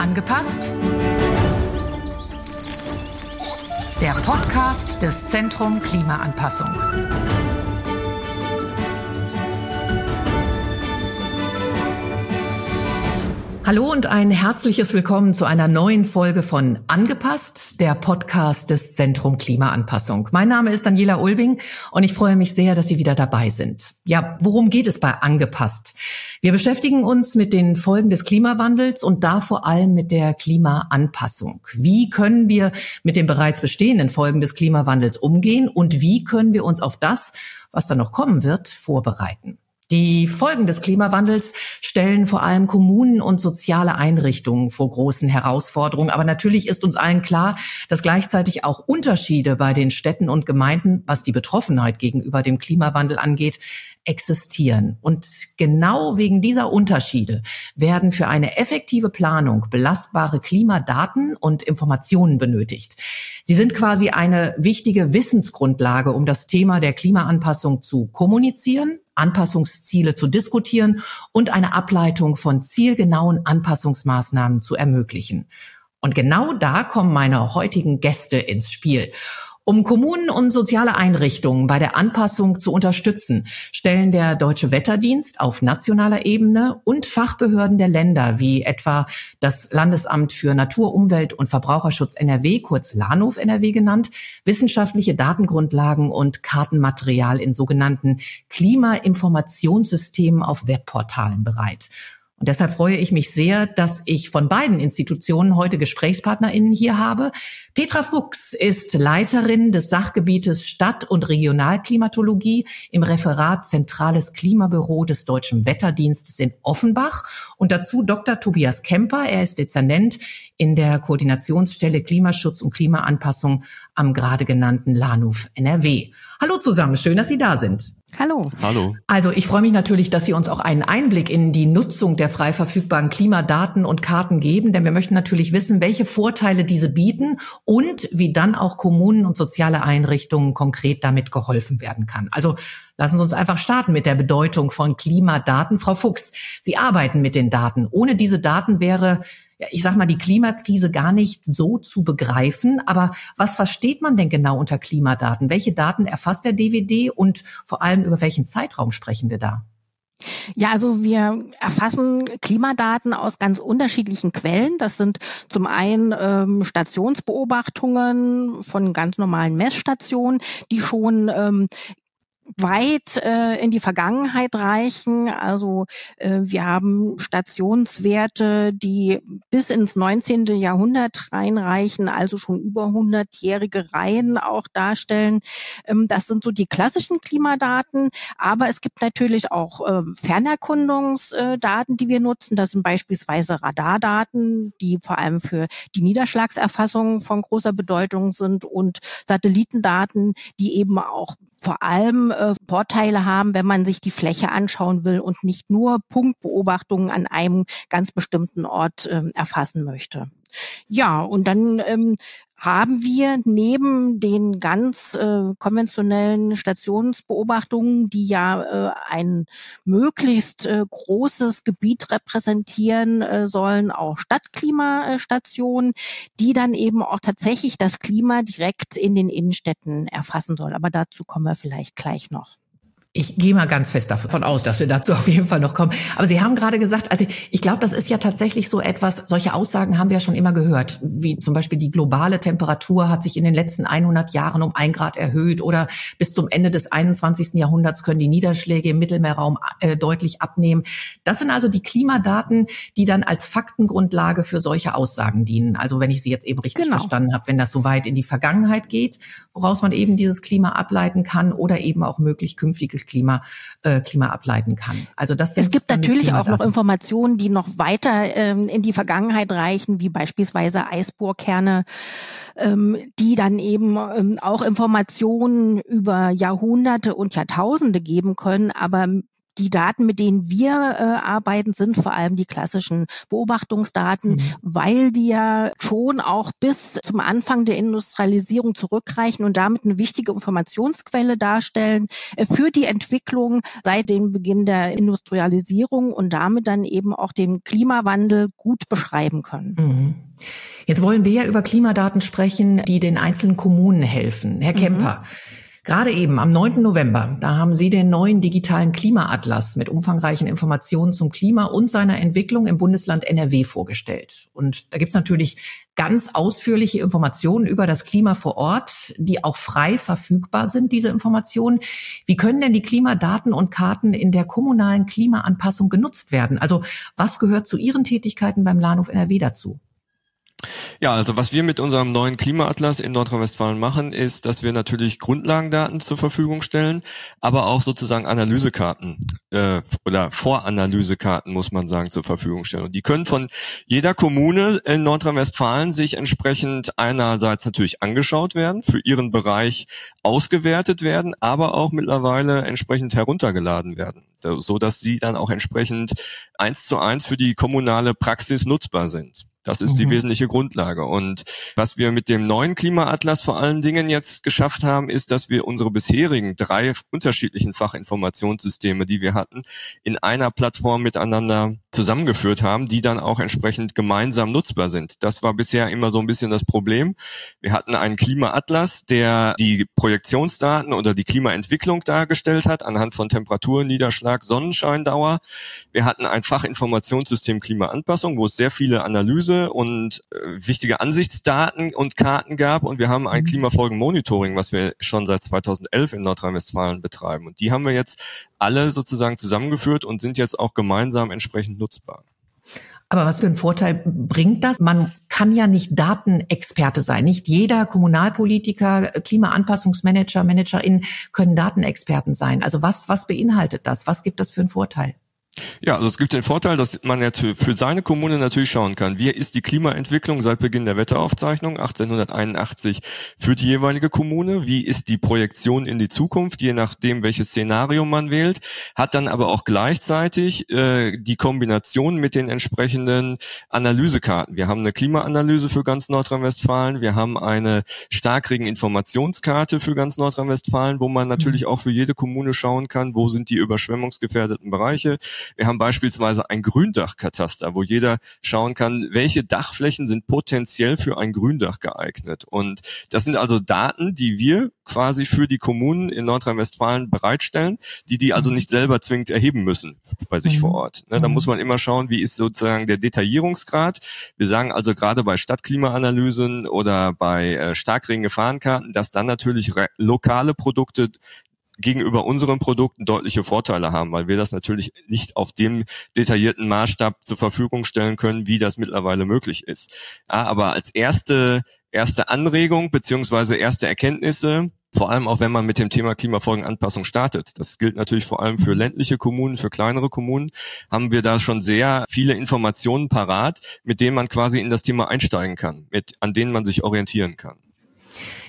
Angepasst? Der Podcast des Zentrum Klimaanpassung. Hallo und ein herzliches Willkommen zu einer neuen Folge von Angepasst, der Podcast des Zentrum Klimaanpassung. Mein Name ist Daniela Ulbing und ich freue mich sehr, dass Sie wieder dabei sind. Ja, worum geht es bei Angepasst? Wir beschäftigen uns mit den Folgen des Klimawandels und da vor allem mit der Klimaanpassung. Wie können wir mit den bereits bestehenden Folgen des Klimawandels umgehen und wie können wir uns auf das, was da noch kommen wird, vorbereiten? Die Folgen des Klimawandels stellen vor allem Kommunen und soziale Einrichtungen vor großen Herausforderungen. Aber natürlich ist uns allen klar, dass gleichzeitig auch Unterschiede bei den Städten und Gemeinden, was die Betroffenheit gegenüber dem Klimawandel angeht, existieren. Und genau wegen dieser Unterschiede werden für eine effektive Planung belastbare Klimadaten und Informationen benötigt. Sie sind quasi eine wichtige Wissensgrundlage, um das Thema der Klimaanpassung zu kommunizieren Anpassungsziele zu diskutieren und eine Ableitung von zielgenauen Anpassungsmaßnahmen zu ermöglichen. Und genau da kommen meine heutigen Gäste ins Spiel. Um Kommunen und soziale Einrichtungen bei der Anpassung zu unterstützen, stellen der Deutsche Wetterdienst auf nationaler Ebene und Fachbehörden der Länder wie etwa das Landesamt für Natur, Umwelt und Verbraucherschutz NRW, kurz LANOV NRW genannt, wissenschaftliche Datengrundlagen und Kartenmaterial in sogenannten Klimainformationssystemen auf Webportalen bereit. Und deshalb freue ich mich sehr, dass ich von beiden Institutionen heute GesprächspartnerInnen hier habe. Petra Fuchs ist Leiterin des Sachgebietes Stadt- und Regionalklimatologie im Referat Zentrales Klimabüro des Deutschen Wetterdienstes in Offenbach und dazu Dr. Tobias Kemper. Er ist Dezernent in der Koordinationsstelle Klimaschutz und Klimaanpassung am gerade genannten LANUF NRW. Hallo zusammen, schön, dass Sie da sind. Hallo. Hallo. Also ich freue mich natürlich, dass Sie uns auch einen Einblick in die Nutzung der frei verfügbaren Klimadaten und Karten geben, denn wir möchten natürlich wissen, welche Vorteile diese bieten und wie dann auch Kommunen und soziale Einrichtungen konkret damit geholfen werden kann. Also lassen Sie uns einfach starten mit der Bedeutung von Klimadaten. Frau Fuchs, Sie arbeiten mit den Daten. Ohne diese Daten wäre ja, ich sag mal, die Klimakrise gar nicht so zu begreifen. Aber was versteht man denn genau unter Klimadaten? Welche Daten erfasst der DWD und vor allem über welchen Zeitraum sprechen wir da? Ja, also wir erfassen Klimadaten aus ganz unterschiedlichen Quellen. Das sind zum einen ähm, Stationsbeobachtungen von ganz normalen Messstationen, die schon ähm, weit äh, in die Vergangenheit reichen. Also äh, wir haben Stationswerte, die bis ins 19. Jahrhundert reinreichen, also schon über 100-jährige Reihen auch darstellen. Ähm, das sind so die klassischen Klimadaten. Aber es gibt natürlich auch äh, Fernerkundungsdaten, die wir nutzen. Das sind beispielsweise Radardaten, die vor allem für die Niederschlagserfassung von großer Bedeutung sind und Satellitendaten, die eben auch vor allem äh, Vorteile haben, wenn man sich die Fläche anschauen will und nicht nur Punktbeobachtungen an einem ganz bestimmten Ort äh, erfassen möchte. Ja, und dann ähm, haben wir neben den ganz äh, konventionellen Stationsbeobachtungen, die ja äh, ein möglichst äh, großes Gebiet repräsentieren äh, sollen, auch Stadtklimastationen, die dann eben auch tatsächlich das Klima direkt in den Innenstädten erfassen soll. Aber dazu kommen wir vielleicht gleich noch. Ich gehe mal ganz fest davon aus, dass wir dazu auf jeden Fall noch kommen. Aber Sie haben gerade gesagt, also ich glaube, das ist ja tatsächlich so etwas, solche Aussagen haben wir ja schon immer gehört, wie zum Beispiel die globale Temperatur hat sich in den letzten 100 Jahren um ein Grad erhöht oder bis zum Ende des 21. Jahrhunderts können die Niederschläge im Mittelmeerraum äh, deutlich abnehmen. Das sind also die Klimadaten, die dann als Faktengrundlage für solche Aussagen dienen. Also wenn ich Sie jetzt eben richtig genau. verstanden habe, wenn das so weit in die Vergangenheit geht, woraus man eben dieses Klima ableiten kann oder eben auch möglich künftige das Klima, äh, Klima ableiten kann. Also das es gibt natürlich auch noch Informationen, die noch weiter ähm, in die Vergangenheit reichen, wie beispielsweise Eisbohrkerne, ähm, die dann eben ähm, auch Informationen über Jahrhunderte und Jahrtausende geben können, aber die Daten, mit denen wir äh, arbeiten, sind vor allem die klassischen Beobachtungsdaten, mhm. weil die ja schon auch bis zum Anfang der Industrialisierung zurückreichen und damit eine wichtige Informationsquelle darstellen äh, für die Entwicklung seit dem Beginn der Industrialisierung und damit dann eben auch den Klimawandel gut beschreiben können. Mhm. Jetzt wollen wir ja über Klimadaten sprechen, die den einzelnen Kommunen helfen. Herr mhm. Kemper, mhm. Gerade eben am 9. November, da haben Sie den neuen digitalen Klimaatlas mit umfangreichen Informationen zum Klima und seiner Entwicklung im Bundesland NRW vorgestellt. Und da gibt's natürlich ganz ausführliche Informationen über das Klima vor Ort, die auch frei verfügbar sind, diese Informationen. Wie können denn die Klimadaten und Karten in der kommunalen Klimaanpassung genutzt werden? Also was gehört zu Ihren Tätigkeiten beim Lahnhof NRW dazu? Ja, also was wir mit unserem neuen Klimaatlas in Nordrhein-Westfalen machen, ist, dass wir natürlich Grundlagendaten zur Verfügung stellen, aber auch sozusagen Analysekarten äh, oder Voranalysekarten, muss man sagen, zur Verfügung stellen. Und die können von jeder Kommune in Nordrhein-Westfalen sich entsprechend einerseits natürlich angeschaut werden, für ihren Bereich ausgewertet werden, aber auch mittlerweile entsprechend heruntergeladen werden, so dass sie dann auch entsprechend eins zu eins für die kommunale Praxis nutzbar sind. Das ist mhm. die wesentliche Grundlage. Und was wir mit dem neuen Klimaatlas vor allen Dingen jetzt geschafft haben, ist, dass wir unsere bisherigen drei unterschiedlichen Fachinformationssysteme, die wir hatten, in einer Plattform miteinander zusammengeführt haben, die dann auch entsprechend gemeinsam nutzbar sind. Das war bisher immer so ein bisschen das Problem. Wir hatten einen Klimaatlas, der die Projektionsdaten oder die Klimaentwicklung dargestellt hat anhand von Temperatur, Niederschlag, Sonnenscheindauer. Wir hatten ein Fachinformationssystem Klimaanpassung, wo es sehr viele Analyse und äh, wichtige Ansichtsdaten und Karten gab und wir haben ein mhm. Klimafolgenmonitoring, was wir schon seit 2011 in Nordrhein-Westfalen betreiben. Und die haben wir jetzt alle sozusagen zusammengeführt und sind jetzt auch gemeinsam entsprechend nutzbar. Aber was für einen Vorteil bringt das? Man kann ja nicht Datenexperte sein. Nicht jeder Kommunalpolitiker, Klimaanpassungsmanager, Managerin können Datenexperten sein. Also was, was beinhaltet das? Was gibt das für einen Vorteil? Ja, also es gibt den Vorteil, dass man jetzt für seine Kommune natürlich schauen kann, wie ist die Klimaentwicklung seit Beginn der Wetteraufzeichnung? 1881 für die jeweilige Kommune, wie ist die Projektion in die Zukunft, je nachdem, welches Szenario man wählt, hat dann aber auch gleichzeitig äh, die Kombination mit den entsprechenden Analysekarten. Wir haben eine Klimaanalyse für ganz Nordrhein-Westfalen, wir haben eine Starkregen-Informationskarte für ganz Nordrhein-Westfalen, wo man natürlich mhm. auch für jede Kommune schauen kann, wo sind die überschwemmungsgefährdeten Bereiche, wir haben beispielsweise ein Gründachkataster, wo jeder schauen kann, welche Dachflächen sind potenziell für ein Gründach geeignet. Und das sind also Daten, die wir quasi für die Kommunen in Nordrhein-Westfalen bereitstellen, die die also mhm. nicht selber zwingend erheben müssen bei sich mhm. vor Ort. Ne, da mhm. muss man immer schauen, wie ist sozusagen der Detaillierungsgrad. Wir sagen also gerade bei Stadtklimaanalysen oder bei äh, Starkregen-Gefahrenkarten, dass dann natürlich lokale Produkte gegenüber unseren Produkten deutliche Vorteile haben, weil wir das natürlich nicht auf dem detaillierten Maßstab zur Verfügung stellen können, wie das mittlerweile möglich ist. Ja, aber als erste, erste Anregung beziehungsweise erste Erkenntnisse vor allem auch wenn man mit dem Thema Klimafolgenanpassung startet. Das gilt natürlich vor allem für ländliche Kommunen, für kleinere Kommunen, haben wir da schon sehr viele Informationen parat, mit denen man quasi in das Thema einsteigen kann, mit, an denen man sich orientieren kann.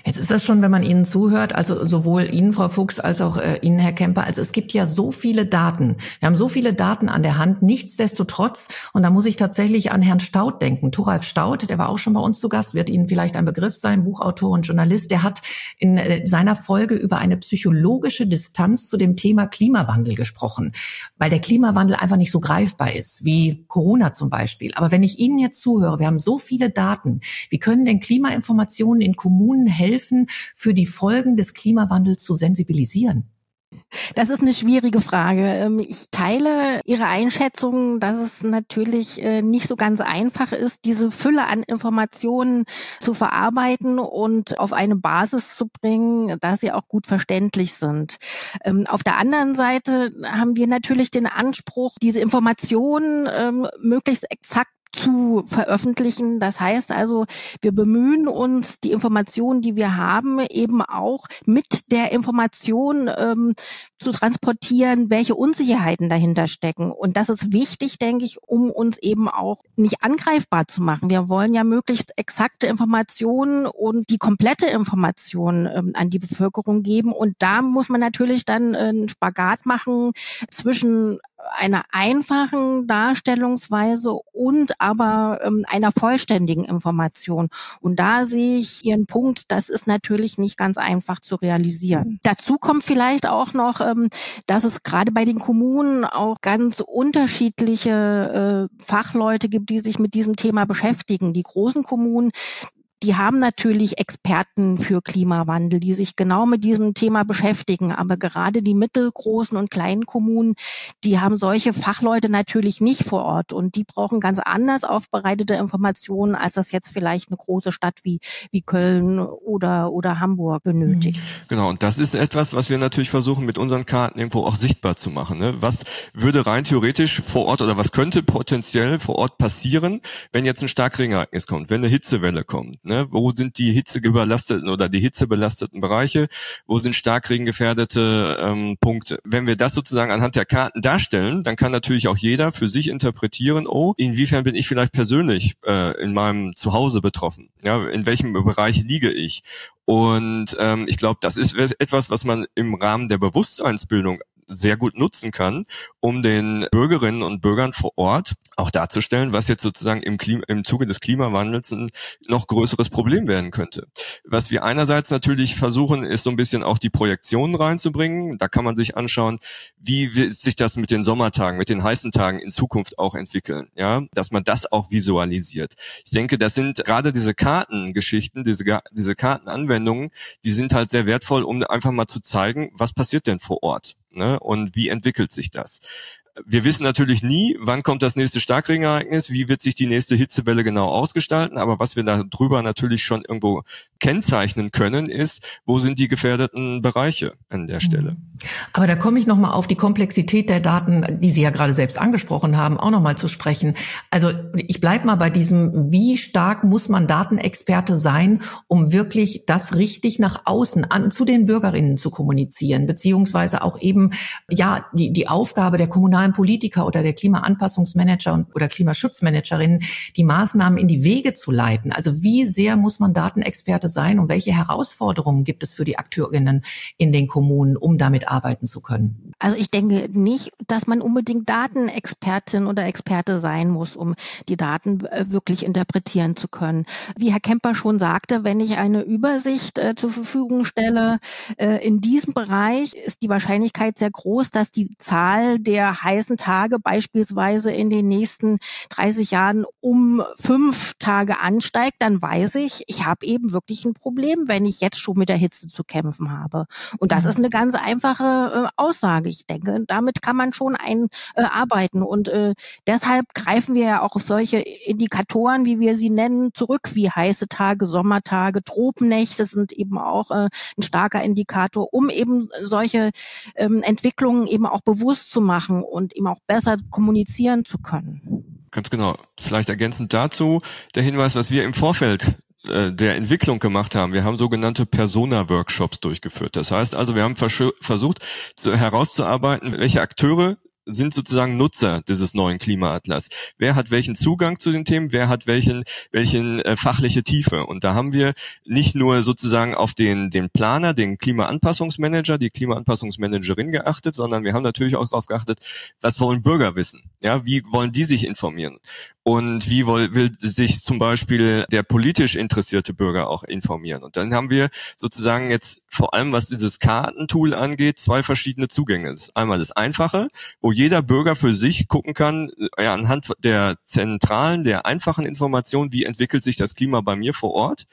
Jetzt ist das schon, wenn man Ihnen zuhört, also sowohl Ihnen, Frau Fuchs, als auch äh, Ihnen, Herr Kemper, also es gibt ja so viele Daten. Wir haben so viele Daten an der Hand, nichtsdestotrotz, und da muss ich tatsächlich an Herrn Staud denken. Thoralf Staud, der war auch schon bei uns zu Gast, wird Ihnen vielleicht ein Begriff sein, Buchautor und Journalist, der hat in äh, seiner Folge über eine psychologische Distanz zu dem Thema Klimawandel gesprochen, weil der Klimawandel einfach nicht so greifbar ist, wie Corona zum Beispiel. Aber wenn ich Ihnen jetzt zuhöre, wir haben so viele Daten, wie können denn Klimainformationen in Kommunen helfen, helfen, für die Folgen des Klimawandels zu sensibilisieren? Das ist eine schwierige Frage. Ähm, ich teile Ihre Einschätzung, dass es natürlich äh, nicht so ganz einfach ist, diese Fülle an Informationen zu verarbeiten und auf eine Basis zu bringen, dass sie auch gut verständlich sind. Ähm, auf der anderen Seite haben wir natürlich den Anspruch, diese Informationen ähm, möglichst exakt zu veröffentlichen. Das heißt also, wir bemühen uns, die Informationen, die wir haben, eben auch mit der Information ähm, zu transportieren, welche Unsicherheiten dahinter stecken. Und das ist wichtig, denke ich, um uns eben auch nicht angreifbar zu machen. Wir wollen ja möglichst exakte Informationen und die komplette Information ähm, an die Bevölkerung geben. Und da muss man natürlich dann äh, einen Spagat machen zwischen einer einfachen Darstellungsweise und aber ähm, einer vollständigen Information. Und da sehe ich Ihren Punkt, das ist natürlich nicht ganz einfach zu realisieren. Dazu kommt vielleicht auch noch, ähm, dass es gerade bei den Kommunen auch ganz unterschiedliche äh, Fachleute gibt, die sich mit diesem Thema beschäftigen. Die großen Kommunen, die haben natürlich Experten für Klimawandel, die sich genau mit diesem Thema beschäftigen. Aber gerade die mittelgroßen und kleinen Kommunen, die haben solche Fachleute natürlich nicht vor Ort und die brauchen ganz anders aufbereitete Informationen, als das jetzt vielleicht eine große Stadt wie, wie Köln oder, oder Hamburg benötigt. Mhm. Genau. Und das ist etwas, was wir natürlich versuchen, mit unseren Karten irgendwo auch sichtbar zu machen. Ne? Was würde rein theoretisch vor Ort oder was könnte potenziell vor Ort passieren, wenn jetzt ein Starkregenereignis kommt, wenn eine Hitzewelle kommt? Ne? Ne? Wo sind die hitzeüberlasteten oder die hitzebelasteten Bereiche? Wo sind starkregengefährdete ähm, Punkte? Wenn wir das sozusagen anhand der Karten darstellen, dann kann natürlich auch jeder für sich interpretieren, oh, inwiefern bin ich vielleicht persönlich äh, in meinem Zuhause betroffen? Ja, in welchem Bereich liege ich? Und ähm, ich glaube, das ist etwas, was man im Rahmen der Bewusstseinsbildung sehr gut nutzen kann, um den Bürgerinnen und Bürgern vor Ort auch darzustellen, was jetzt sozusagen im, Klima, im Zuge des Klimawandels ein noch größeres Problem werden könnte. Was wir einerseits natürlich versuchen, ist so ein bisschen auch die Projektionen reinzubringen. Da kann man sich anschauen, wie sich das mit den Sommertagen, mit den heißen Tagen in Zukunft auch entwickeln, ja, dass man das auch visualisiert. Ich denke, das sind gerade diese Kartengeschichten, diese, diese Kartenanwendungen, die sind halt sehr wertvoll, um einfach mal zu zeigen, was passiert denn vor Ort. Ne? Und wie entwickelt sich das? Wir wissen natürlich nie, wann kommt das nächste Starkregenereignis, wie wird sich die nächste Hitzewelle genau ausgestalten, aber was wir da drüber natürlich schon irgendwo kennzeichnen können, ist, wo sind die gefährdeten Bereiche an der Stelle. Aber da komme ich nochmal auf die Komplexität der Daten, die Sie ja gerade selbst angesprochen haben, auch nochmal zu sprechen. Also ich bleibe mal bei diesem, wie stark muss man Datenexperte sein, um wirklich das richtig nach außen an, zu den Bürgerinnen zu kommunizieren, beziehungsweise auch eben, ja, die, die Aufgabe der kommunalen Politiker oder der Klimaanpassungsmanager oder Klimaschutzmanagerinnen, die Maßnahmen in die Wege zu leiten. Also wie sehr muss man Datenexperte sein und welche Herausforderungen gibt es für die Akteurinnen in den Kommunen, um damit arbeiten zu können? Also ich denke nicht, dass man unbedingt Datenexpertin oder Experte sein muss, um die Daten äh, wirklich interpretieren zu können. Wie Herr Kemper schon sagte, wenn ich eine Übersicht äh, zur Verfügung stelle, äh, in diesem Bereich ist die Wahrscheinlichkeit sehr groß, dass die Zahl der heißen Tage beispielsweise in den nächsten 30 Jahren um fünf Tage ansteigt, dann weiß ich, ich habe eben wirklich ein Problem, wenn ich jetzt schon mit der Hitze zu kämpfen habe. Und das mhm. ist eine ganz einfache äh, Aussage. Ich denke, damit kann man schon ein, äh, arbeiten. Und äh, deshalb greifen wir ja auch auf solche Indikatoren, wie wir sie nennen, zurück, wie heiße Tage, Sommertage, Tropennächte sind eben auch äh, ein starker Indikator, um eben solche ähm, Entwicklungen eben auch bewusst zu machen und eben auch besser kommunizieren zu können. Ganz genau. Vielleicht ergänzend dazu der Hinweis, was wir im Vorfeld äh, der Entwicklung gemacht haben. Wir haben sogenannte Persona-Workshops durchgeführt. Das heißt also, wir haben versucht zu, herauszuarbeiten, welche Akteure sind sozusagen Nutzer dieses neuen Klimaatlas. Wer hat welchen Zugang zu den Themen? Wer hat welchen welchen äh, fachliche Tiefe? Und da haben wir nicht nur sozusagen auf den den Planer, den Klimaanpassungsmanager, die Klimaanpassungsmanagerin geachtet, sondern wir haben natürlich auch darauf geachtet, was wollen Bürger wissen? Ja, wie wollen die sich informieren? Und wie will, will sich zum Beispiel der politisch interessierte Bürger auch informieren? Und dann haben wir sozusagen jetzt vor allem, was dieses Kartentool angeht, zwei verschiedene Zugänge. einmal das Einfache, wo jeder Bürger für sich gucken kann, ja, anhand der zentralen, der einfachen Information, wie entwickelt sich das Klima bei mir vor Ort.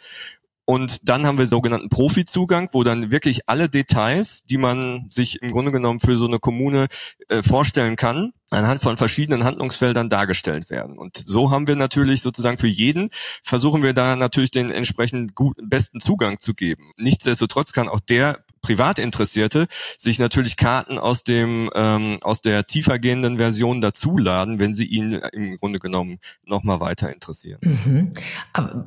Und dann haben wir sogenannten Profizugang, wo dann wirklich alle Details, die man sich im Grunde genommen für so eine Kommune äh, vorstellen kann, anhand von verschiedenen Handlungsfeldern dargestellt werden. Und so haben wir natürlich sozusagen für jeden, versuchen wir da natürlich den entsprechend guten, besten Zugang zu geben. Nichtsdestotrotz kann auch der Privatinteressierte sich natürlich Karten aus dem ähm, aus der tiefergehenden Version dazuladen, wenn sie ihn im Grunde genommen nochmal weiter interessieren. Mhm.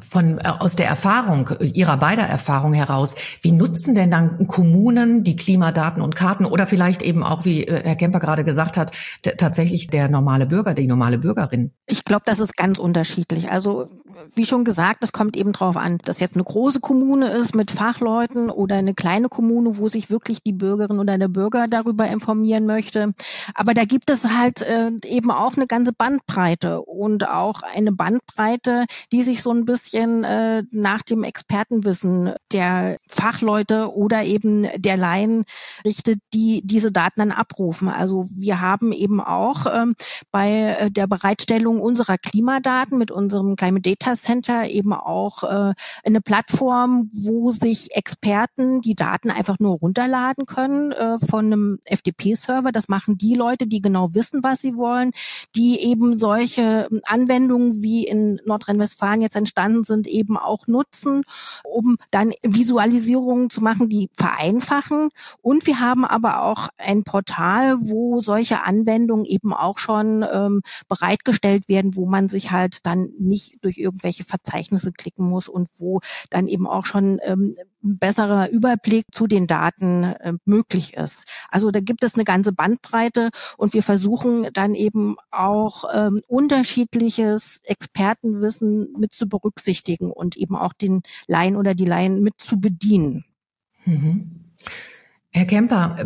Von äh, aus der Erfahrung Ihrer beider Erfahrung heraus, wie nutzen denn dann Kommunen die Klimadaten und Karten oder vielleicht eben auch, wie äh, Herr Kemper gerade gesagt hat, tatsächlich der normale Bürger, die normale Bürgerin? Ich glaube, das ist ganz unterschiedlich. Also wie schon gesagt, es kommt eben darauf an, dass jetzt eine große Kommune ist mit Fachleuten oder eine kleine Kommune, wo sich wirklich die Bürgerin oder der Bürger darüber informieren möchte. Aber da gibt es halt äh, eben auch eine ganze Bandbreite und auch eine Bandbreite, die sich so ein bisschen äh, nach dem Expertenwissen der Fachleute oder eben der Laien richtet, die diese Daten dann abrufen. Also wir haben eben auch ähm, bei äh, der Bereitstellung unserer Klimadaten mit unserem Climate Data Center eben auch äh, eine Plattform, wo sich Experten die Daten einfach nur runterladen können äh, von einem FTP-Server. Das machen die Leute, die genau wissen, was sie wollen, die eben solche Anwendungen wie in Nordrhein-Westfalen jetzt entstanden sind, eben auch nutzen, um dann Visualisierungen zu machen, die vereinfachen. Und wir haben aber auch ein Portal, wo solche Anwendungen eben auch schon ähm, bereitgestellt werden, wo man sich halt dann nicht durch irgendwelche Verzeichnisse klicken muss und wo dann eben auch schon ähm, besserer Überblick zu den Daten äh, möglich ist. Also da gibt es eine ganze Bandbreite und wir versuchen dann eben auch ähm, unterschiedliches Expertenwissen mit zu berücksichtigen und eben auch den Laien oder die Laien mit zu bedienen. Mhm. Herr Kemper,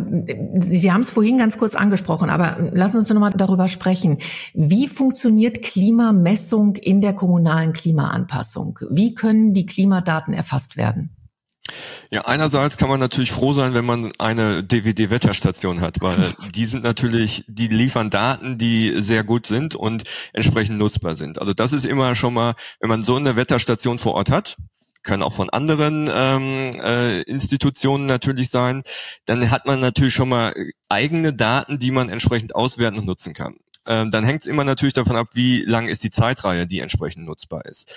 Sie haben es vorhin ganz kurz angesprochen, aber lassen Sie uns noch mal darüber sprechen. Wie funktioniert Klimamessung in der kommunalen Klimaanpassung? Wie können die Klimadaten erfasst werden? Ja, einerseits kann man natürlich froh sein, wenn man eine DVD-Wetterstation hat, weil die sind natürlich, die liefern Daten, die sehr gut sind und entsprechend nutzbar sind. Also das ist immer schon mal, wenn man so eine Wetterstation vor Ort hat, können auch von anderen ähm, äh, Institutionen natürlich sein, dann hat man natürlich schon mal eigene Daten, die man entsprechend auswerten und nutzen kann. Ähm, dann hängt es immer natürlich davon ab, wie lang ist die Zeitreihe, die entsprechend nutzbar ist.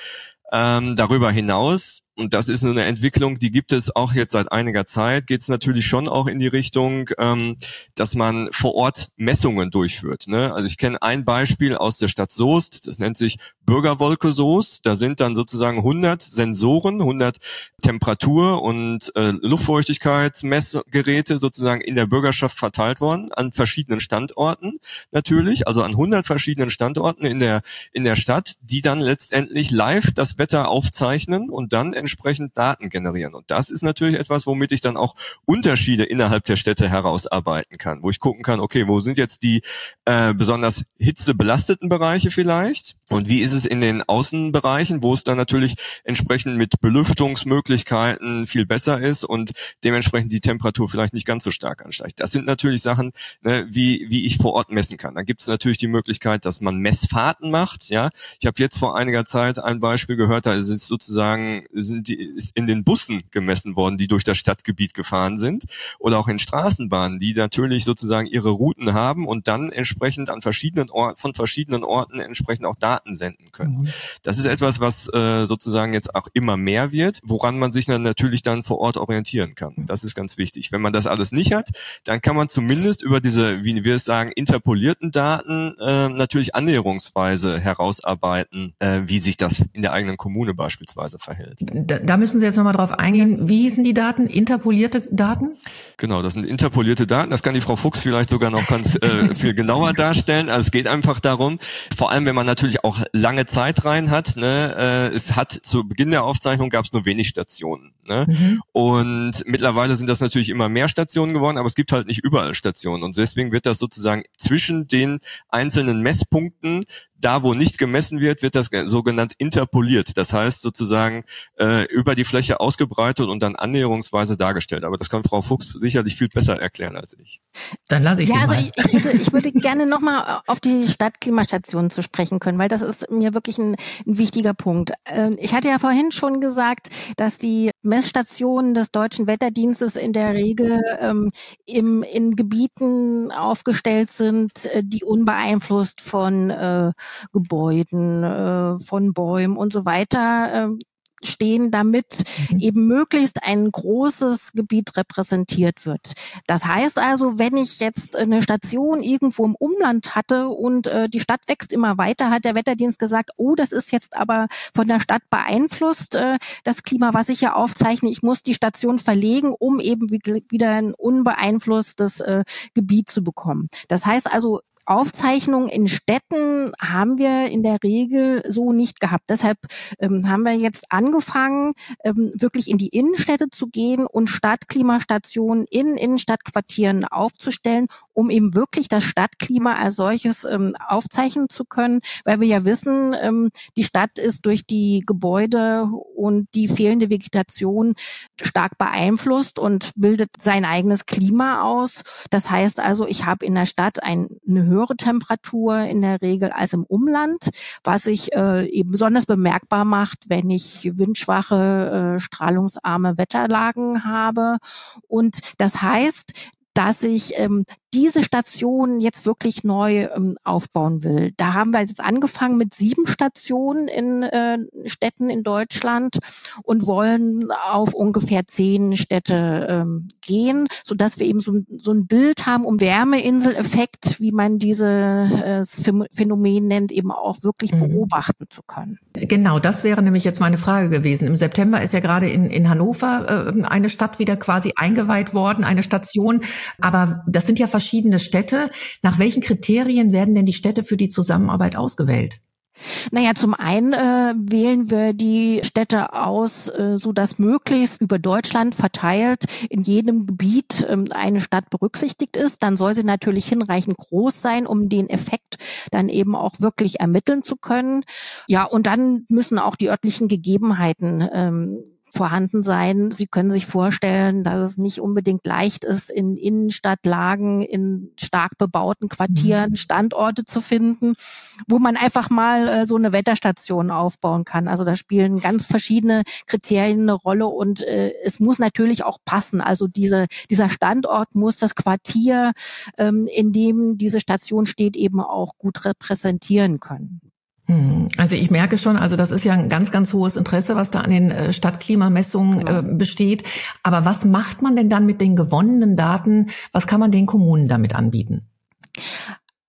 Ähm, darüber hinaus und das ist eine Entwicklung, die gibt es auch jetzt seit einiger Zeit, geht es natürlich schon auch in die Richtung, ähm, dass man vor Ort Messungen durchführt. Ne? Also ich kenne ein Beispiel aus der Stadt Soest, das nennt sich Bürgerwolke Soest. Da sind dann sozusagen 100 Sensoren, 100 Temperatur- und äh, Luftfeuchtigkeitsmessgeräte sozusagen in der Bürgerschaft verteilt worden, an verschiedenen Standorten natürlich, also an 100 verschiedenen Standorten in der, in der Stadt, die dann letztendlich live das Wetter aufzeichnen und dann entsprechend Daten generieren. Und das ist natürlich etwas, womit ich dann auch Unterschiede innerhalb der Städte herausarbeiten kann, wo ich gucken kann, okay, wo sind jetzt die äh, besonders hitzebelasteten Bereiche vielleicht? Und wie ist es in den Außenbereichen, wo es dann natürlich entsprechend mit Belüftungsmöglichkeiten viel besser ist und dementsprechend die Temperatur vielleicht nicht ganz so stark ansteigt. Das sind natürlich Sachen, ne, wie, wie ich vor Ort messen kann. Dann gibt es natürlich die Möglichkeit, dass man Messfahrten macht. Ja, Ich habe jetzt vor einiger Zeit ein Beispiel gehört, da ist es sozusagen sind die, ist in den Bussen gemessen worden, die durch das Stadtgebiet gefahren sind oder auch in Straßenbahnen, die natürlich sozusagen ihre Routen haben und dann entsprechend an verschiedenen Orten, von verschiedenen Orten entsprechend auch Daten senden können. Mhm. Das ist etwas, was äh, sozusagen jetzt auch immer mehr wird, woran man sich dann natürlich dann vor Ort orientieren kann. Das ist ganz wichtig. Wenn man das alles nicht hat, dann kann man zumindest über diese, wie wir es sagen, interpolierten Daten äh, natürlich annäherungsweise herausarbeiten, äh, wie sich das in der eigenen Kommune beispielsweise verhält. Da, da müssen Sie jetzt nochmal drauf eingehen. Wie hießen die Daten? Interpolierte Daten? Genau, das sind interpolierte Daten. Das kann die Frau Fuchs vielleicht sogar noch ganz äh, viel genauer darstellen. Also es geht einfach darum, vor allem wenn man natürlich auch lange Zeit rein hat. Ne, äh, es hat zu Beginn der Aufzeichnung gab es nur wenig Stationen. Ne? Mhm. Und mittlerweile sind das natürlich immer mehr Stationen geworden, aber es gibt halt nicht überall Stationen. Und deswegen wird das sozusagen zwischen den einzelnen Messpunkten da, wo nicht gemessen wird, wird das sogenannt interpoliert. Das heißt sozusagen äh, über die Fläche ausgebreitet und dann annäherungsweise dargestellt. Aber das kann Frau Fuchs sicherlich viel besser erklären als ich. Dann lasse ich ja, Sie also mal. Ich, ich, würde, ich würde gerne nochmal auf die Stadtklimastationen zu sprechen können, weil das ist mir wirklich ein, ein wichtiger Punkt. Äh, ich hatte ja vorhin schon gesagt, dass die Messstationen des Deutschen Wetterdienstes in der Regel ähm, im, in Gebieten aufgestellt sind, äh, die unbeeinflusst von äh, Gebäuden, äh, von Bäumen und so weiter. Äh, stehen, damit mhm. eben möglichst ein großes Gebiet repräsentiert wird. Das heißt also, wenn ich jetzt eine Station irgendwo im Umland hatte und äh, die Stadt wächst immer weiter, hat der Wetterdienst gesagt, oh, das ist jetzt aber von der Stadt beeinflusst, äh, das Klima, was ich hier aufzeichne. Ich muss die Station verlegen, um eben wieder ein unbeeinflusstes äh, Gebiet zu bekommen. Das heißt also, Aufzeichnungen in Städten haben wir in der Regel so nicht gehabt. Deshalb ähm, haben wir jetzt angefangen, ähm, wirklich in die Innenstädte zu gehen und Stadtklimastationen in Innenstadtquartieren aufzustellen, um eben wirklich das Stadtklima als solches ähm, aufzeichnen zu können, weil wir ja wissen, ähm, die Stadt ist durch die Gebäude und die fehlende Vegetation stark beeinflusst und bildet sein eigenes Klima aus. Das heißt also, ich habe in der Stadt eine höhere höhere Temperatur in der Regel als im Umland, was sich äh, eben besonders bemerkbar macht, wenn ich windschwache, äh, strahlungsarme Wetterlagen habe. Und das heißt, dass ich ähm, diese Station jetzt wirklich neu ähm, aufbauen will. Da haben wir jetzt angefangen mit sieben Stationen in äh, Städten in Deutschland und wollen auf ungefähr zehn Städte ähm, gehen, so dass wir eben so, so ein Bild haben, um Wärmeinseleffekt, wie man diese äh, Phänomen nennt, eben auch wirklich mhm. beobachten zu können. Genau, das wäre nämlich jetzt meine Frage gewesen. Im September ist ja gerade in, in Hannover äh, eine Stadt wieder quasi eingeweiht worden, eine Station. Aber das sind ja verschiedene Städte. Nach welchen Kriterien werden denn die Städte für die Zusammenarbeit ausgewählt? Naja, zum einen äh, wählen wir die Städte aus, äh, so dass möglichst über Deutschland verteilt in jedem Gebiet ähm, eine Stadt berücksichtigt ist. Dann soll sie natürlich hinreichend groß sein, um den Effekt dann eben auch wirklich ermitteln zu können. Ja, und dann müssen auch die örtlichen Gegebenheiten ähm, vorhanden sein. Sie können sich vorstellen, dass es nicht unbedingt leicht ist, in Innenstadtlagen, in stark bebauten Quartieren mhm. Standorte zu finden, wo man einfach mal äh, so eine Wetterstation aufbauen kann. Also da spielen ganz verschiedene Kriterien eine Rolle und äh, es muss natürlich auch passen. Also diese, dieser Standort muss das Quartier, ähm, in dem diese Station steht, eben auch gut repräsentieren können. Hm. Also ich merke schon, also das ist ja ein ganz, ganz hohes Interesse, was da an den äh, Stadtklimamessungen genau. äh, besteht. Aber was macht man denn dann mit den gewonnenen Daten? Was kann man den Kommunen damit anbieten?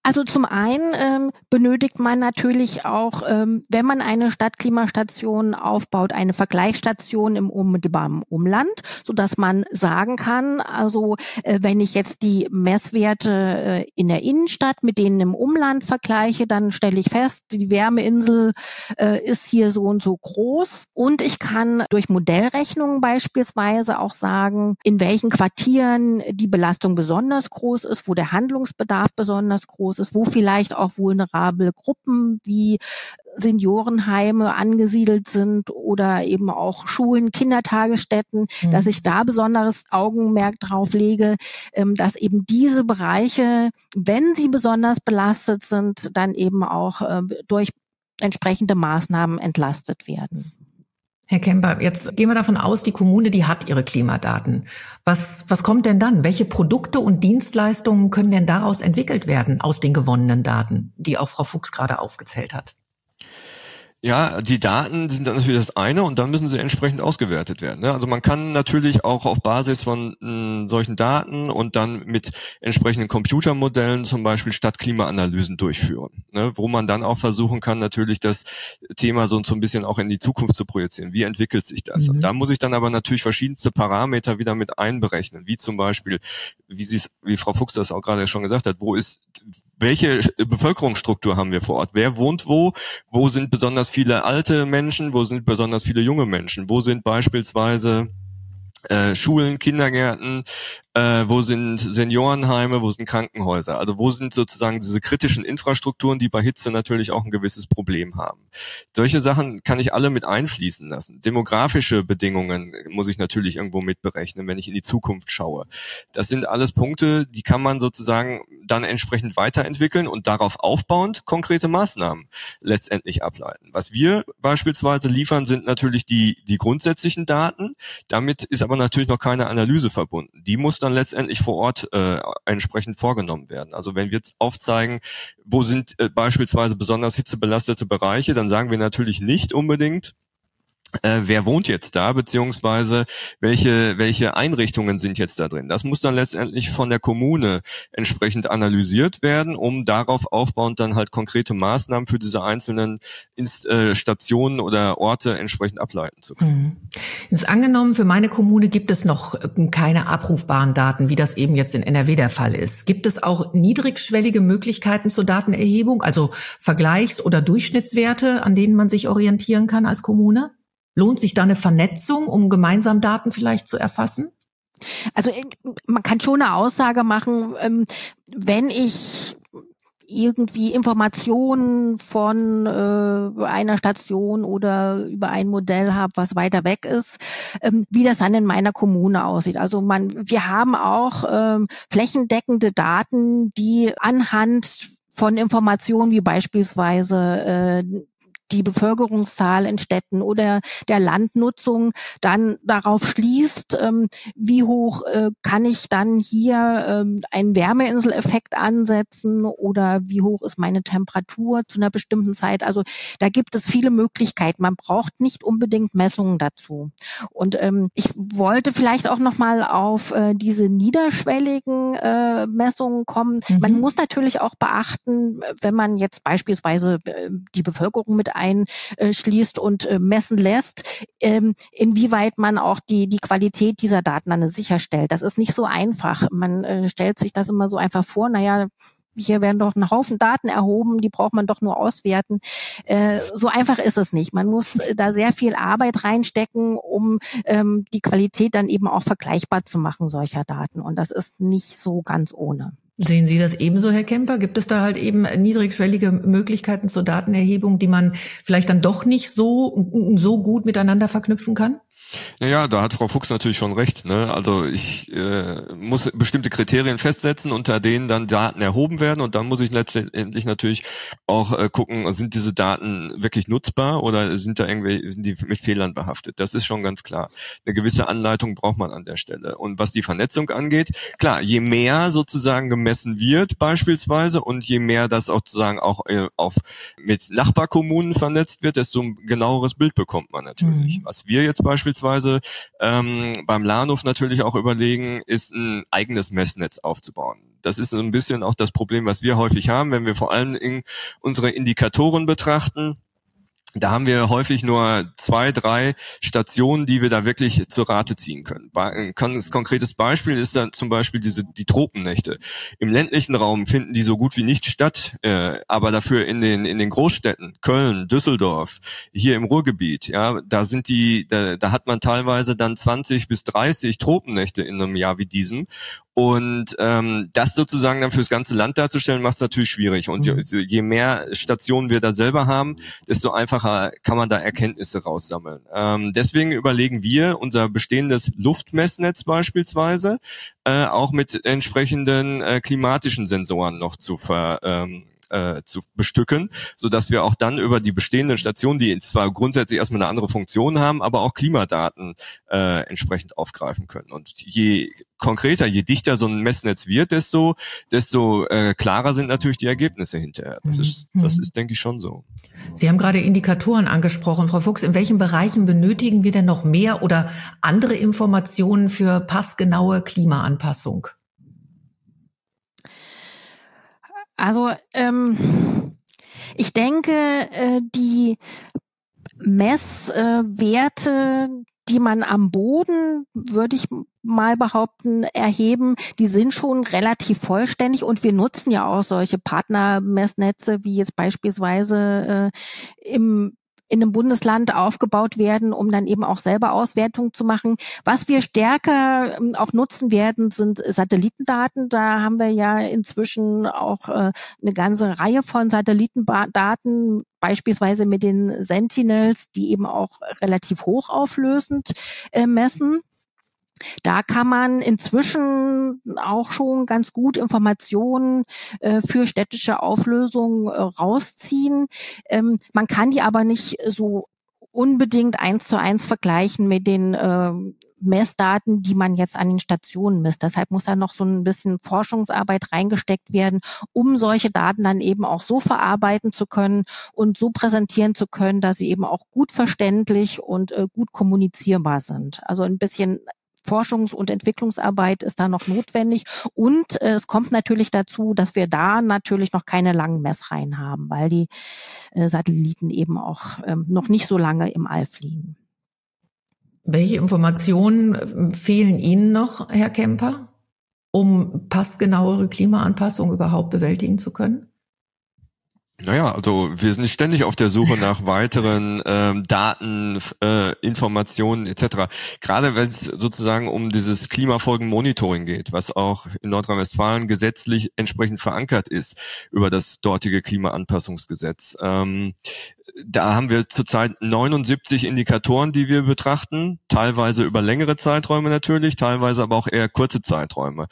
Also zum einen ähm, benötigt man natürlich auch, ähm, wenn man eine Stadtklimastation aufbaut, eine Vergleichsstation im unmittelbaren Umland, so dass man sagen kann, also äh, wenn ich jetzt die Messwerte äh, in der Innenstadt mit denen im Umland vergleiche, dann stelle ich fest, die Wärmeinsel äh, ist hier so und so groß. Und ich kann durch Modellrechnungen beispielsweise auch sagen, in welchen Quartieren die Belastung besonders groß ist, wo der Handlungsbedarf besonders groß groß ist, wo vielleicht auch vulnerable Gruppen wie Seniorenheime angesiedelt sind oder eben auch Schulen, Kindertagesstätten, mhm. dass ich da besonderes Augenmerk drauf lege, ähm, dass eben diese Bereiche, wenn sie besonders belastet sind, dann eben auch äh, durch entsprechende Maßnahmen entlastet werden. Herr Kemper, jetzt gehen wir davon aus, die Kommune, die hat ihre Klimadaten. Was, was kommt denn dann? Welche Produkte und Dienstleistungen können denn daraus entwickelt werden aus den gewonnenen Daten, die auch Frau Fuchs gerade aufgezählt hat? Ja, die Daten sind dann natürlich das eine und dann müssen sie entsprechend ausgewertet werden. Ne? Also man kann natürlich auch auf Basis von mh, solchen Daten und dann mit entsprechenden Computermodellen zum Beispiel Stadtklimaanalysen durchführen, ne? wo man dann auch versuchen kann, natürlich das Thema so, so ein bisschen auch in die Zukunft zu projizieren. Wie entwickelt sich das? Mhm. Da muss ich dann aber natürlich verschiedenste Parameter wieder mit einberechnen, wie zum Beispiel, wie, sie wie Frau Fuchs das auch gerade schon gesagt hat, wo ist welche Bevölkerungsstruktur haben wir vor Ort? Wer wohnt wo? Wo sind besonders viele alte Menschen? Wo sind besonders viele junge Menschen? Wo sind beispielsweise äh, Schulen, Kindergärten, äh, wo sind Seniorenheime, wo sind Krankenhäuser? Also wo sind sozusagen diese kritischen Infrastrukturen, die bei Hitze natürlich auch ein gewisses Problem haben? Solche Sachen kann ich alle mit einfließen lassen. Demografische Bedingungen muss ich natürlich irgendwo mitberechnen, wenn ich in die Zukunft schaue. Das sind alles Punkte, die kann man sozusagen dann entsprechend weiterentwickeln und darauf aufbauend konkrete Maßnahmen letztendlich ableiten. Was wir beispielsweise liefern, sind natürlich die, die grundsätzlichen Daten. Damit ist aber natürlich noch keine Analyse verbunden. Die muss dann letztendlich vor Ort äh, entsprechend vorgenommen werden. Also wenn wir jetzt aufzeigen, wo sind äh, beispielsweise besonders hitzebelastete Bereiche, dann sagen wir natürlich nicht unbedingt, äh, wer wohnt jetzt da, beziehungsweise welche, welche Einrichtungen sind jetzt da drin. Das muss dann letztendlich von der Kommune entsprechend analysiert werden, um darauf aufbauend dann halt konkrete Maßnahmen für diese einzelnen Inst äh, Stationen oder Orte entsprechend ableiten zu können. Mhm. Jetzt angenommen, für meine Kommune gibt es noch keine abrufbaren Daten, wie das eben jetzt in NRW der Fall ist. Gibt es auch niedrigschwellige Möglichkeiten zur Datenerhebung, also Vergleichs- oder Durchschnittswerte, an denen man sich orientieren kann als Kommune? Lohnt sich da eine Vernetzung, um gemeinsam Daten vielleicht zu erfassen? Also äh, man kann schon eine Aussage machen, ähm, wenn ich irgendwie Informationen von äh, einer Station oder über ein Modell habe, was weiter weg ist, ähm, wie das dann in meiner Kommune aussieht. Also man, wir haben auch ähm, flächendeckende Daten, die anhand von Informationen wie beispielsweise äh, die Bevölkerungszahl in Städten oder der Landnutzung dann darauf schließt, ähm, wie hoch äh, kann ich dann hier ähm, einen Wärmeinseleffekt ansetzen oder wie hoch ist meine Temperatur zu einer bestimmten Zeit. Also da gibt es viele Möglichkeiten. Man braucht nicht unbedingt Messungen dazu. Und ähm, ich wollte vielleicht auch noch mal auf äh, diese niederschwelligen äh, Messungen kommen. Mhm. Man muss natürlich auch beachten, wenn man jetzt beispielsweise äh, die Bevölkerung mit einschließt und äh, messen lässt, ähm, inwieweit man auch die, die Qualität dieser Daten dann sicherstellt. Das ist nicht so einfach. Man äh, stellt sich das immer so einfach vor, naja, hier werden doch ein Haufen Daten erhoben, die braucht man doch nur auswerten. Äh, so einfach ist es nicht. Man muss da sehr viel Arbeit reinstecken, um ähm, die Qualität dann eben auch vergleichbar zu machen solcher Daten. Und das ist nicht so ganz ohne. Sehen Sie das ebenso, Herr Kemper? Gibt es da halt eben niedrigschwellige Möglichkeiten zur Datenerhebung, die man vielleicht dann doch nicht so, so gut miteinander verknüpfen kann? Naja, da hat Frau Fuchs natürlich schon recht. Ne? Also ich äh, muss bestimmte Kriterien festsetzen, unter denen dann Daten erhoben werden und dann muss ich letztendlich natürlich auch äh, gucken, sind diese Daten wirklich nutzbar oder sind da irgendwie sind die mit Fehlern behaftet? Das ist schon ganz klar. Eine gewisse Anleitung braucht man an der Stelle. Und was die Vernetzung angeht, klar, je mehr sozusagen gemessen wird beispielsweise und je mehr das auch sozusagen auch äh, auf mit Nachbarkommunen vernetzt wird, desto genaueres Bild bekommt man natürlich. Mhm. Was wir jetzt beispielsweise beispielsweise ähm, beim Lahnhof natürlich auch überlegen, ist ein eigenes Messnetz aufzubauen. Das ist so ein bisschen auch das Problem, was wir häufig haben, wenn wir vor allem in unsere Indikatoren betrachten da haben wir häufig nur zwei, drei Stationen, die wir da wirklich zur Rate ziehen können. Ein konkretes Beispiel ist dann zum Beispiel diese die Tropennächte. Im ländlichen Raum finden die so gut wie nicht statt, äh, aber dafür in den in den Großstädten Köln, Düsseldorf, hier im Ruhrgebiet, ja, da sind die, da, da hat man teilweise dann 20 bis 30 Tropennächte in einem Jahr wie diesem und ähm, das sozusagen dann fürs ganze Land darzustellen, macht es natürlich schwierig. Und mhm. je, je, mehr Stationen wir da selber haben, desto einfacher kann man da Erkenntnisse raussammeln. Ähm, deswegen überlegen wir, unser bestehendes Luftmessnetz beispielsweise äh, auch mit entsprechenden äh, klimatischen Sensoren noch zu ver, ähm, äh, zu bestücken, so dass wir auch dann über die bestehenden Stationen, die zwar grundsätzlich erstmal eine andere Funktion haben, aber auch Klimadaten äh, entsprechend aufgreifen können. Und je konkreter, je dichter so ein Messnetz wird, desto desto äh, klarer sind natürlich die Ergebnisse hinterher. Das mhm. ist das mhm. ist denke ich schon so. Sie haben gerade Indikatoren angesprochen, Frau Fuchs. In welchen Bereichen benötigen wir denn noch mehr oder andere Informationen für passgenaue Klimaanpassung? Also ähm, ich denke, äh, die Messwerte, die man am Boden, würde ich mal behaupten, erheben, die sind schon relativ vollständig. Und wir nutzen ja auch solche Partnermessnetze, wie jetzt beispielsweise äh, im in einem Bundesland aufgebaut werden, um dann eben auch selber Auswertungen zu machen. Was wir stärker ähm, auch nutzen werden, sind Satellitendaten. Da haben wir ja inzwischen auch äh, eine ganze Reihe von Satellitendaten, beispielsweise mit den Sentinels, die eben auch relativ hochauflösend äh, messen. Da kann man inzwischen auch schon ganz gut Informationen äh, für städtische Auflösung äh, rausziehen. Ähm, man kann die aber nicht so unbedingt eins zu eins vergleichen mit den äh, Messdaten, die man jetzt an den Stationen misst. Deshalb muss da noch so ein bisschen Forschungsarbeit reingesteckt werden, um solche Daten dann eben auch so verarbeiten zu können und so präsentieren zu können, dass sie eben auch gut verständlich und äh, gut kommunizierbar sind. Also ein bisschen Forschungs- und Entwicklungsarbeit ist da noch notwendig. Und äh, es kommt natürlich dazu, dass wir da natürlich noch keine langen Messreihen haben, weil die äh, Satelliten eben auch ähm, noch nicht so lange im All fliegen. Welche Informationen äh, fehlen Ihnen noch, Herr Kemper, um passgenauere Klimaanpassung überhaupt bewältigen zu können? Naja, also wir sind ständig auf der Suche nach weiteren ähm, Daten, äh, Informationen etc. Gerade wenn es sozusagen um dieses Klimafolgenmonitoring geht, was auch in Nordrhein-Westfalen gesetzlich entsprechend verankert ist über das dortige Klimaanpassungsgesetz. Ähm, da haben wir zurzeit 79 Indikatoren, die wir betrachten, teilweise über längere Zeiträume natürlich, teilweise aber auch eher kurze Zeiträume.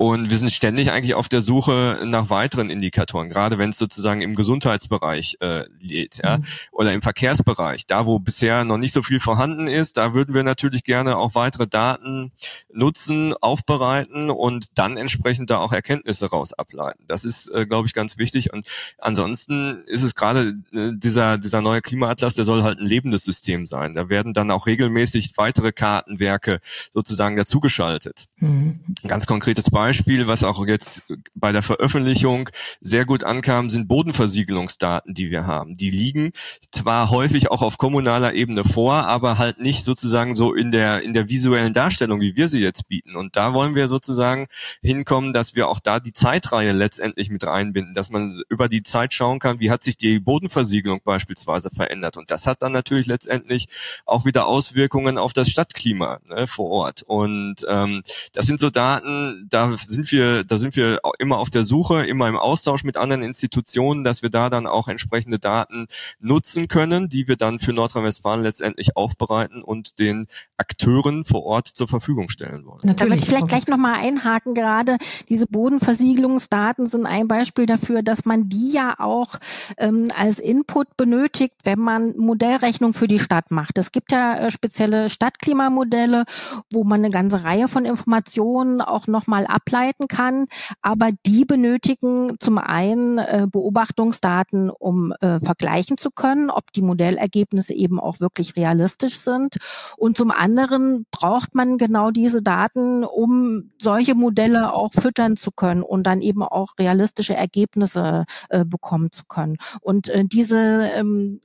Und wir sind ständig eigentlich auf der Suche nach weiteren Indikatoren, gerade wenn es sozusagen im Gesundheitsbereich äh, geht, ja, mhm. oder im Verkehrsbereich, da wo bisher noch nicht so viel vorhanden ist, da würden wir natürlich gerne auch weitere Daten nutzen, aufbereiten und dann entsprechend da auch Erkenntnisse raus ableiten. Das ist, äh, glaube ich, ganz wichtig. Und ansonsten ist es gerade äh, dieser dieser neue Klimaatlas, der soll halt ein lebendes System sein. Da werden dann auch regelmäßig weitere Kartenwerke sozusagen dazugeschaltet. Mhm. Ein ganz konkretes Beispiel Beispiel, was auch jetzt bei der Veröffentlichung sehr gut ankam, sind Bodenversiegelungsdaten, die wir haben. Die liegen zwar häufig auch auf kommunaler Ebene vor, aber halt nicht sozusagen so in der, in der visuellen Darstellung, wie wir sie jetzt bieten. Und da wollen wir sozusagen hinkommen, dass wir auch da die Zeitreihe letztendlich mit reinbinden, dass man über die Zeit schauen kann, wie hat sich die Bodenversiegelung beispielsweise verändert. Und das hat dann natürlich letztendlich auch wieder Auswirkungen auf das Stadtklima ne, vor Ort. Und ähm, das sind so Daten, da sind wir, da sind wir immer auf der Suche, immer im Austausch mit anderen Institutionen, dass wir da dann auch entsprechende Daten nutzen können, die wir dann für Nordrhein-Westfalen letztendlich aufbereiten und den Akteuren vor Ort zur Verfügung stellen wollen. Natürlich. Da würde ich vielleicht gleich nochmal einhaken. Gerade diese Bodenversiegelungsdaten sind ein Beispiel dafür, dass man die ja auch ähm, als Input benötigt, wenn man Modellrechnung für die Stadt macht. Es gibt ja äh, spezielle Stadtklimamodelle, wo man eine ganze Reihe von Informationen auch nochmal ab ableiten kann. Aber die benötigen zum einen äh, Beobachtungsdaten, um äh, vergleichen zu können, ob die Modellergebnisse eben auch wirklich realistisch sind. Und zum anderen braucht man genau diese Daten, um solche Modelle auch füttern zu können und dann eben auch realistische Ergebnisse äh, bekommen zu können. Und äh, diese ähm,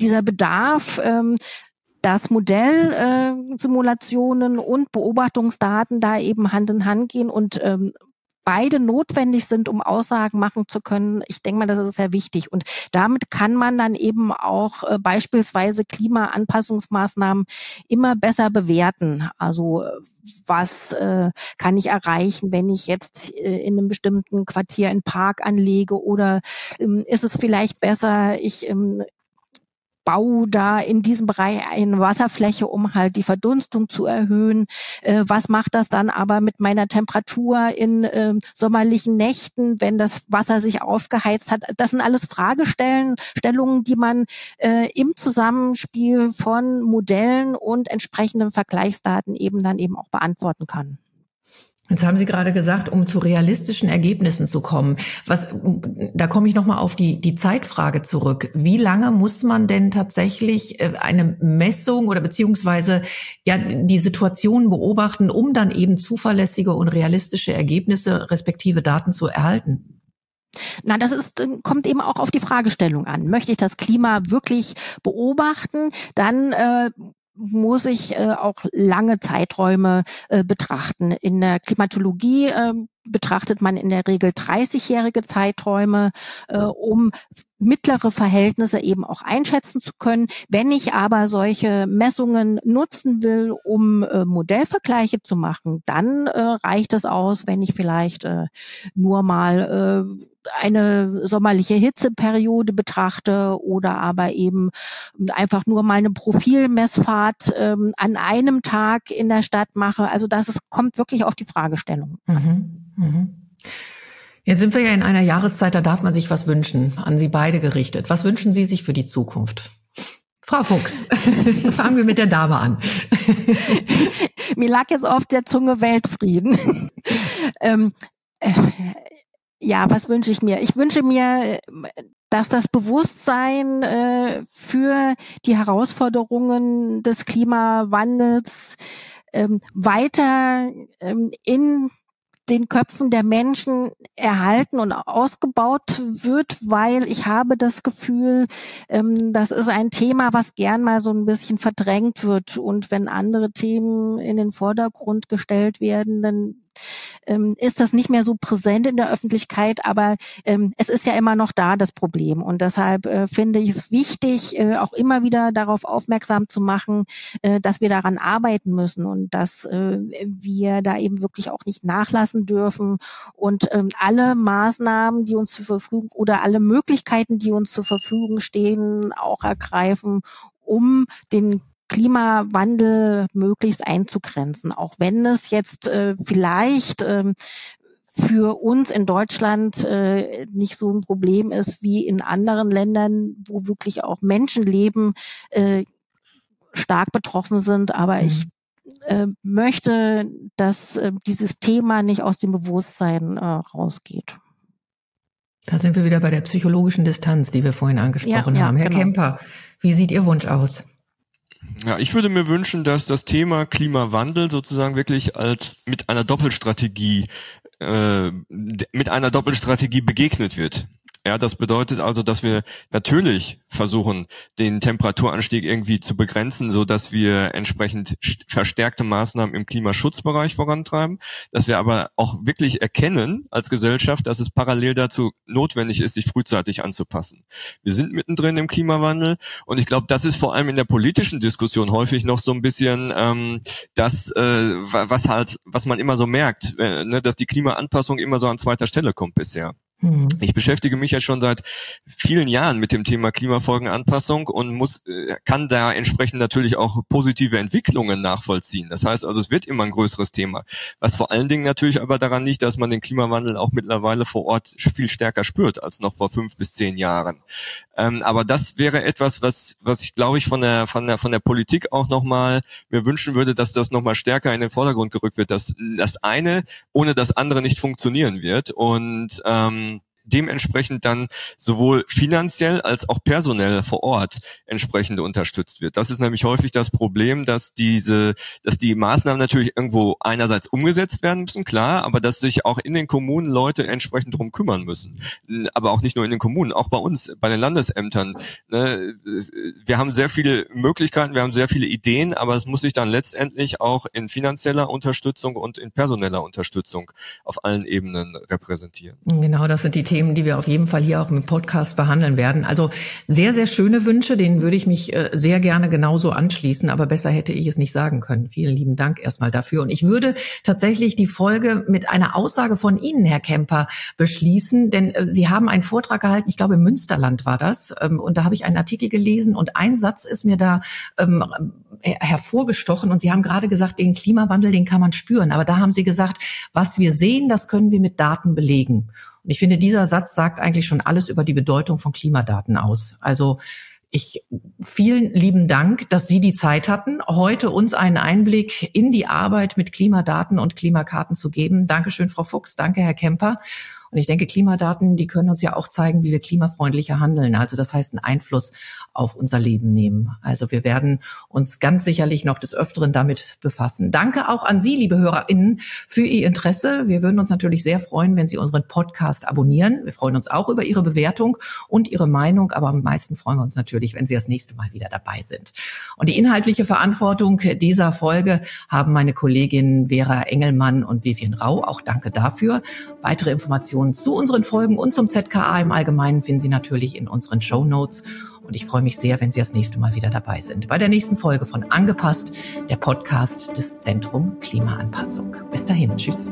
dieser Bedarf ähm, dass Modellsimulationen äh, und Beobachtungsdaten da eben Hand in Hand gehen und ähm, beide notwendig sind, um Aussagen machen zu können. Ich denke mal, das ist sehr wichtig. Und damit kann man dann eben auch äh, beispielsweise Klimaanpassungsmaßnahmen immer besser bewerten. Also was äh, kann ich erreichen, wenn ich jetzt äh, in einem bestimmten Quartier einen Park anlege oder ähm, ist es vielleicht besser, ich ähm, baue da in diesem Bereich eine Wasserfläche, um halt die Verdunstung zu erhöhen. Äh, was macht das dann aber mit meiner Temperatur in äh, sommerlichen Nächten, wenn das Wasser sich aufgeheizt hat? Das sind alles Fragestellungen, die man äh, im Zusammenspiel von Modellen und entsprechenden Vergleichsdaten eben dann eben auch beantworten kann. Jetzt haben Sie gerade gesagt, um zu realistischen Ergebnissen zu kommen. Was, da komme ich nochmal auf die, die Zeitfrage zurück. Wie lange muss man denn tatsächlich äh, eine Messung oder beziehungsweise ja die Situation beobachten, um dann eben zuverlässige und realistische Ergebnisse respektive Daten zu erhalten? Na, das ist, äh, kommt eben auch auf die Fragestellung an. Möchte ich das Klima wirklich beobachten? Dann äh, muss ich äh, auch lange Zeiträume äh, betrachten. In der Klimatologie äh, betrachtet man in der Regel 30-jährige Zeiträume, äh, um mittlere Verhältnisse eben auch einschätzen zu können. Wenn ich aber solche Messungen nutzen will, um äh, Modellvergleiche zu machen, dann äh, reicht es aus, wenn ich vielleicht äh, nur mal äh, eine sommerliche Hitzeperiode betrachte oder aber eben einfach nur mal eine Profilmessfahrt ähm, an einem Tag in der Stadt mache. Also das ist, kommt wirklich auf die Fragestellung. Mhm. Mhm. Jetzt sind wir ja in einer Jahreszeit, da darf man sich was wünschen, an Sie beide gerichtet. Was wünschen Sie sich für die Zukunft? Frau Fuchs, fangen wir mit der Dame an. Mir lag jetzt auf der Zunge Weltfrieden. ähm, äh, ja, was wünsche ich mir? Ich wünsche mir, dass das Bewusstsein äh, für die Herausforderungen des Klimawandels ähm, weiter ähm, in den Köpfen der Menschen erhalten und ausgebaut wird, weil ich habe das Gefühl, ähm, das ist ein Thema, was gern mal so ein bisschen verdrängt wird. Und wenn andere Themen in den Vordergrund gestellt werden, dann ähm, ist das nicht mehr so präsent in der Öffentlichkeit, aber ähm, es ist ja immer noch da, das Problem. Und deshalb äh, finde ich es wichtig, äh, auch immer wieder darauf aufmerksam zu machen, äh, dass wir daran arbeiten müssen und dass äh, wir da eben wirklich auch nicht nachlassen dürfen und ähm, alle Maßnahmen, die uns zur Verfügung oder alle Möglichkeiten, die uns zur Verfügung stehen, auch ergreifen, um den Klimawandel möglichst einzugrenzen, auch wenn es jetzt äh, vielleicht ähm, für uns in Deutschland äh, nicht so ein Problem ist wie in anderen Ländern, wo wirklich auch Menschenleben äh, stark betroffen sind. Aber mhm. ich äh, möchte, dass äh, dieses Thema nicht aus dem Bewusstsein äh, rausgeht. Da sind wir wieder bei der psychologischen Distanz, die wir vorhin angesprochen ja, ja, haben. Herr genau. Kemper, wie sieht Ihr Wunsch aus? Ja, ich würde mir wünschen, dass das Thema Klimawandel sozusagen wirklich als mit einer Doppelstrategie äh, mit einer Doppelstrategie begegnet wird. Ja, das bedeutet also, dass wir natürlich versuchen, den Temperaturanstieg irgendwie zu begrenzen, so dass wir entsprechend verstärkte Maßnahmen im Klimaschutzbereich vorantreiben, dass wir aber auch wirklich erkennen als Gesellschaft, dass es parallel dazu notwendig ist, sich frühzeitig anzupassen. Wir sind mittendrin im Klimawandel und ich glaube, das ist vor allem in der politischen Diskussion häufig noch so ein bisschen ähm, das, äh, was halt, was man immer so merkt, äh, ne, dass die Klimaanpassung immer so an zweiter Stelle kommt bisher. Mhm. Ich beschäftige mich ja schon seit vielen Jahren mit dem Thema Klimafolgenanpassung und muss, äh, kann da entsprechend natürlich auch positive Entwicklungen nachvollziehen. Das heißt also, es wird immer ein größeres Thema. Was vor allen Dingen natürlich aber daran liegt, dass man den Klimawandel auch mittlerweile vor Ort viel stärker spürt als noch vor fünf bis zehn Jahren. Ähm, aber das wäre etwas, was, was ich glaube ich von der, von der, von der Politik auch nochmal mir wünschen würde, dass das nochmal stärker in den Vordergrund gerückt wird, dass das eine ohne das andere nicht funktionieren wird und ähm, dementsprechend dann sowohl finanziell als auch personell vor Ort entsprechend unterstützt wird. Das ist nämlich häufig das Problem, dass diese, dass die Maßnahmen natürlich irgendwo einerseits umgesetzt werden müssen, klar, aber dass sich auch in den Kommunen Leute entsprechend drum kümmern müssen. Aber auch nicht nur in den Kommunen, auch bei uns, bei den Landesämtern. Ne, wir haben sehr viele Möglichkeiten, wir haben sehr viele Ideen, aber es muss sich dann letztendlich auch in finanzieller Unterstützung und in personeller Unterstützung auf allen Ebenen repräsentieren. Genau, das sind die Themen Themen, die wir auf jeden Fall hier auch im Podcast behandeln werden. Also sehr, sehr schöne Wünsche, denen würde ich mich äh, sehr gerne genauso anschließen, aber besser hätte ich es nicht sagen können. Vielen lieben Dank erstmal dafür. Und ich würde tatsächlich die Folge mit einer Aussage von Ihnen, Herr Kemper, beschließen, denn äh, Sie haben einen Vortrag gehalten, ich glaube im Münsterland war das, ähm, und da habe ich einen Artikel gelesen und ein Satz ist mir da ähm, hervorgestochen und Sie haben gerade gesagt, den Klimawandel, den kann man spüren. Aber da haben Sie gesagt, was wir sehen, das können wir mit Daten belegen. Und ich finde, dieser Satz sagt eigentlich schon alles über die Bedeutung von Klimadaten aus. Also ich vielen lieben Dank, dass Sie die Zeit hatten, heute uns einen Einblick in die Arbeit mit Klimadaten und Klimakarten zu geben. Dankeschön, Frau Fuchs. Danke, Herr Kemper. Und ich denke, Klimadaten, die können uns ja auch zeigen, wie wir klimafreundlicher handeln. Also das heißt, einen Einfluss auf unser Leben nehmen. Also wir werden uns ganz sicherlich noch des Öfteren damit befassen. Danke auch an Sie, liebe HörerInnen, für Ihr Interesse. Wir würden uns natürlich sehr freuen, wenn Sie unseren Podcast abonnieren. Wir freuen uns auch über Ihre Bewertung und Ihre Meinung, aber am meisten freuen wir uns natürlich, wenn Sie das nächste Mal wieder dabei sind. Und die inhaltliche Verantwortung dieser Folge haben meine Kolleginnen Vera Engelmann und Vivian Rau. Auch danke dafür. Weitere Informationen zu unseren Folgen und zum ZKA im Allgemeinen finden Sie natürlich in unseren Show Notes. Und ich freue mich sehr, wenn Sie das nächste Mal wieder dabei sind. Bei der nächsten Folge von Angepasst, der Podcast des Zentrum Klimaanpassung. Bis dahin. Tschüss.